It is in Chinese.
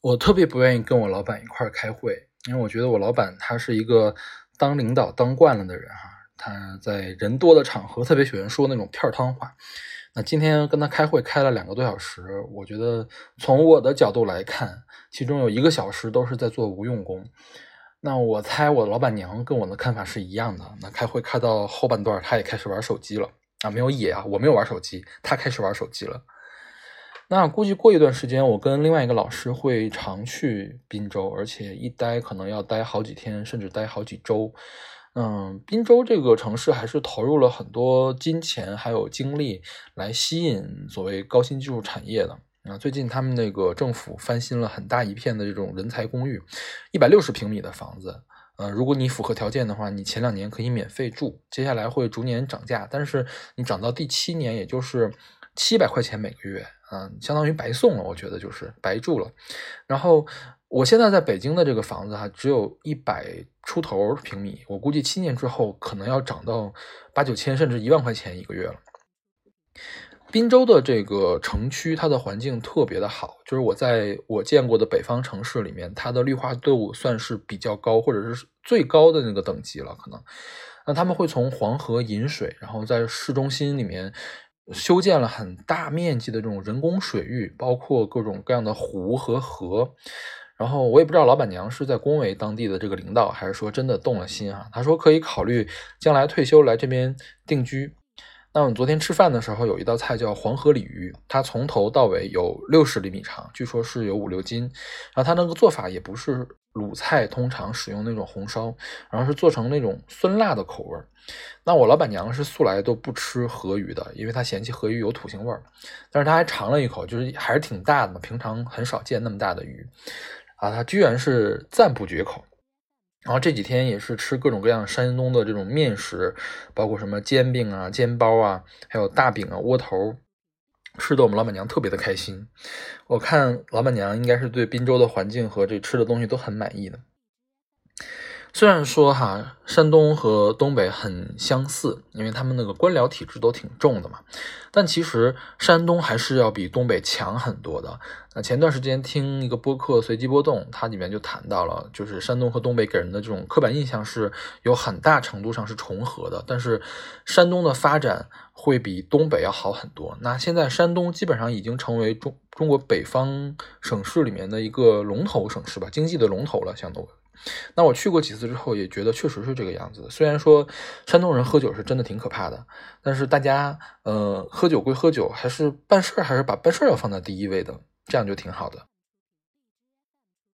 我特别不愿意跟我老板一块儿开会，因为我觉得我老板他是一个当领导当惯了的人哈，他在人多的场合特别喜欢说那种片儿汤话。那今天跟他开会开了两个多小时，我觉得从我的角度来看，其中有一个小时都是在做无用功。那我猜我老板娘跟我的看法是一样的。那开会开到后半段，她也开始玩手机了啊，没有野啊，我没有玩手机，她开始玩手机了。那估计过一段时间，我跟另外一个老师会常去滨州，而且一待可能要待好几天，甚至待好几周。嗯，滨州这个城市还是投入了很多金钱还有精力来吸引所谓高新技术产业的。啊，最近他们那个政府翻新了很大一片的这种人才公寓，一百六十平米的房子。呃，如果你符合条件的话，你前两年可以免费住，接下来会逐年涨价，但是你涨到第七年，也就是七百块钱每个月。嗯，相当于白送了，我觉得就是白住了。然后我现在在北京的这个房子哈，只有一百出头平米，我估计七年之后可能要涨到八九千甚至一万块钱一个月了。滨州的这个城区，它的环境特别的好，就是我在我见过的北方城市里面，它的绿化度算是比较高，或者是最高的那个等级了。可能，那他们会从黄河引水，然后在市中心里面。修建了很大面积的这种人工水域，包括各种各样的湖和河。然后我也不知道老板娘是在恭维当地的这个领导，还是说真的动了心啊？她说可以考虑将来退休来这边定居。那我们昨天吃饭的时候，有一道菜叫黄河鲤鱼，它从头到尾有六十厘米长，据说是有五六斤。然后它那个做法也不是鲁菜通常使用那种红烧，然后是做成那种酸辣的口味儿。那我老板娘是素来都不吃河鱼的，因为她嫌弃河鱼有土腥味儿。但是她还尝了一口，就是还是挺大的嘛，平常很少见那么大的鱼啊，她居然是赞不绝口。然后这几天也是吃各种各样山东的这种面食，包括什么煎饼啊、煎包啊，还有大饼啊、窝头，吃的我们老板娘特别的开心。我看老板娘应该是对滨州的环境和这吃的东西都很满意的。虽然说哈，山东和东北很相似，因为他们那个官僚体制都挺重的嘛，但其实山东还是要比东北强很多的。那前段时间听一个播客随机波动，它里面就谈到了，就是山东和东北给人的这种刻板印象是有很大程度上是重合的，但是山东的发展会比东北要好很多。那现在山东基本上已经成为中中国北方省市里面的一个龙头省市吧，经济的龙头了，相当于。那我去过几次之后，也觉得确实是这个样子。虽然说山东人喝酒是真的挺可怕的，但是大家呃喝酒归喝酒，还是办事儿还是把办事儿要放在第一位的，这样就挺好的。